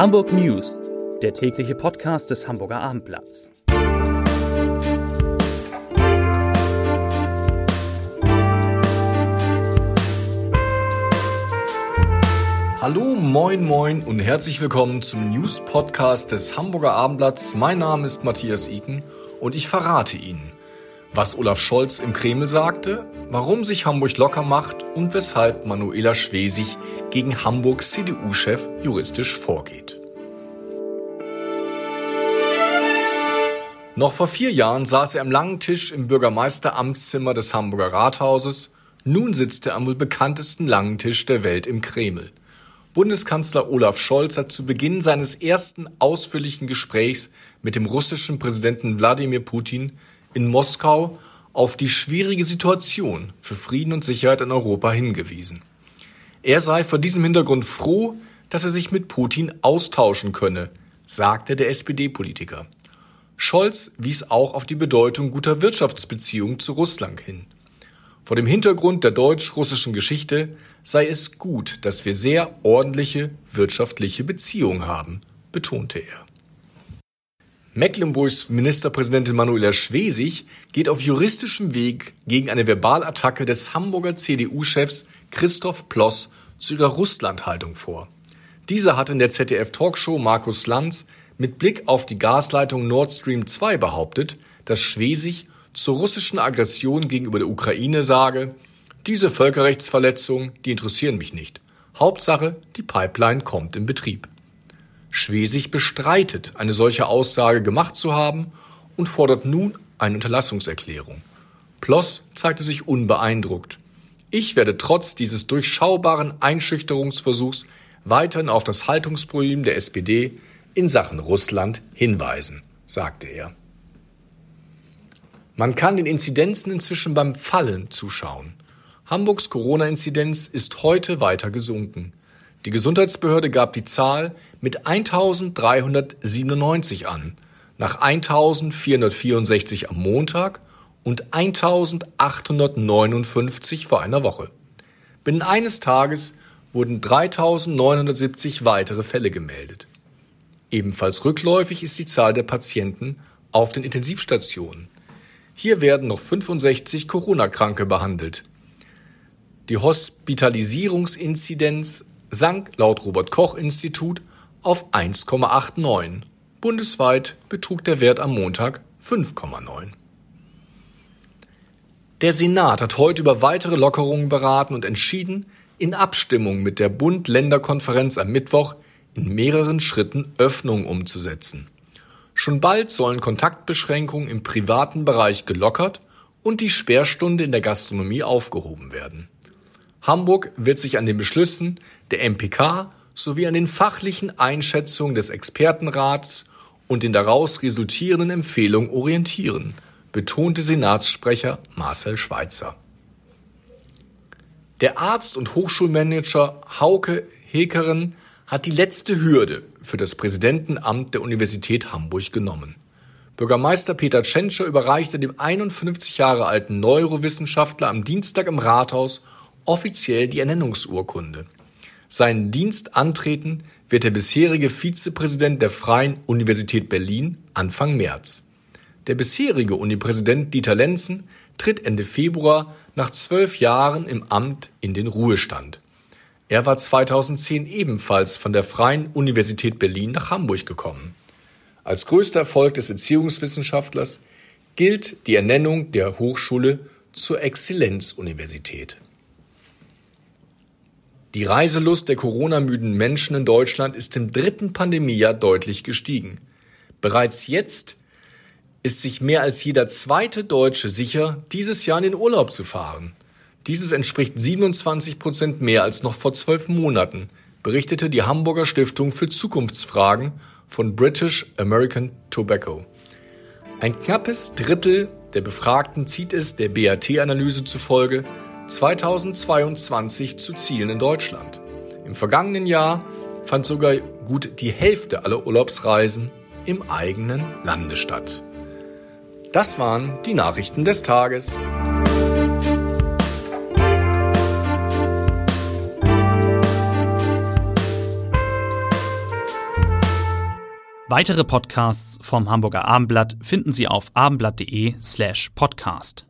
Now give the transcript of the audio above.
Hamburg News, der tägliche Podcast des Hamburger Abendblatts. Hallo, moin, moin und herzlich willkommen zum News Podcast des Hamburger Abendblatts. Mein Name ist Matthias Iken und ich verrate Ihnen, was Olaf Scholz im Kreml sagte, warum sich Hamburg locker macht und weshalb Manuela Schwesig gegen Hamburgs CDU-Chef juristisch vorgeht. Noch vor vier Jahren saß er am langen Tisch im Bürgermeisteramtszimmer des Hamburger Rathauses. Nun sitzt er am wohl bekanntesten langen Tisch der Welt im Kreml. Bundeskanzler Olaf Scholz hat zu Beginn seines ersten ausführlichen Gesprächs mit dem russischen Präsidenten Wladimir Putin in Moskau auf die schwierige Situation für Frieden und Sicherheit in Europa hingewiesen. Er sei vor diesem Hintergrund froh, dass er sich mit Putin austauschen könne, sagte der SPD-Politiker. Scholz wies auch auf die Bedeutung guter Wirtschaftsbeziehungen zu Russland hin. Vor dem Hintergrund der deutsch-russischen Geschichte sei es gut, dass wir sehr ordentliche wirtschaftliche Beziehungen haben, betonte er. Mecklenburgs Ministerpräsidentin Manuela Schwesig geht auf juristischem Weg gegen eine Verbalattacke des Hamburger CDU-Chefs Christoph Ploss zu ihrer Russlandhaltung vor. Dieser hat in der ZDF-Talkshow Markus Lanz mit Blick auf die Gasleitung Nord Stream 2 behauptet, dass Schwesig zur russischen Aggression gegenüber der Ukraine sage, diese Völkerrechtsverletzungen, die interessieren mich nicht. Hauptsache, die Pipeline kommt in Betrieb. Schwesig bestreitet, eine solche Aussage gemacht zu haben und fordert nun eine Unterlassungserklärung. Ploss zeigte sich unbeeindruckt. Ich werde trotz dieses durchschaubaren Einschüchterungsversuchs weiterhin auf das Haltungsproblem der SPD in Sachen Russland hinweisen, sagte er. Man kann den Inzidenzen inzwischen beim Fallen zuschauen. Hamburgs Corona-Inzidenz ist heute weiter gesunken. Die Gesundheitsbehörde gab die Zahl mit 1397 an, nach 1464 am Montag und 1859 vor einer Woche. Binnen eines Tages wurden 3970 weitere Fälle gemeldet. Ebenfalls rückläufig ist die Zahl der Patienten auf den Intensivstationen. Hier werden noch 65 Corona-Kranke behandelt. Die Hospitalisierungsinzidenz sank laut Robert Koch Institut auf 1,89. Bundesweit betrug der Wert am Montag 5,9. Der Senat hat heute über weitere Lockerungen beraten und entschieden, in Abstimmung mit der Bund-Länder-Konferenz am Mittwoch in mehreren Schritten Öffnungen umzusetzen. Schon bald sollen Kontaktbeschränkungen im privaten Bereich gelockert und die Sperrstunde in der Gastronomie aufgehoben werden. Hamburg wird sich an den Beschlüssen der MPK sowie an den fachlichen Einschätzungen des Expertenrats und den daraus resultierenden Empfehlungen orientieren, betonte Senatssprecher Marcel Schweitzer. Der Arzt und Hochschulmanager Hauke Hekeren hat die letzte Hürde für das Präsidentenamt der Universität Hamburg genommen. Bürgermeister Peter Tschentscher überreichte dem 51 Jahre alten Neurowissenschaftler am Dienstag im Rathaus offiziell die Ernennungsurkunde. Seinen Dienst antreten wird der bisherige Vizepräsident der Freien Universität Berlin Anfang März. Der bisherige Unipräsident Dieter Lenzen tritt Ende Februar nach zwölf Jahren im Amt in den Ruhestand. Er war 2010 ebenfalls von der Freien Universität Berlin nach Hamburg gekommen. Als größter Erfolg des Erziehungswissenschaftlers gilt die Ernennung der Hochschule zur Exzellenzuniversität. Die Reiselust der Corona-müden Menschen in Deutschland ist im dritten Pandemiejahr deutlich gestiegen. Bereits jetzt ist sich mehr als jeder zweite Deutsche sicher, dieses Jahr in den Urlaub zu fahren. Dieses entspricht 27 Prozent mehr als noch vor zwölf Monaten, berichtete die Hamburger Stiftung für Zukunftsfragen von British American Tobacco. Ein knappes Drittel der Befragten zieht es der BAT-Analyse zufolge 2022 zu zielen in Deutschland. Im vergangenen Jahr fand sogar gut die Hälfte aller Urlaubsreisen im eigenen Lande statt. Das waren die Nachrichten des Tages. Weitere Podcasts vom Hamburger Abendblatt finden Sie auf abendblatt.de slash podcast.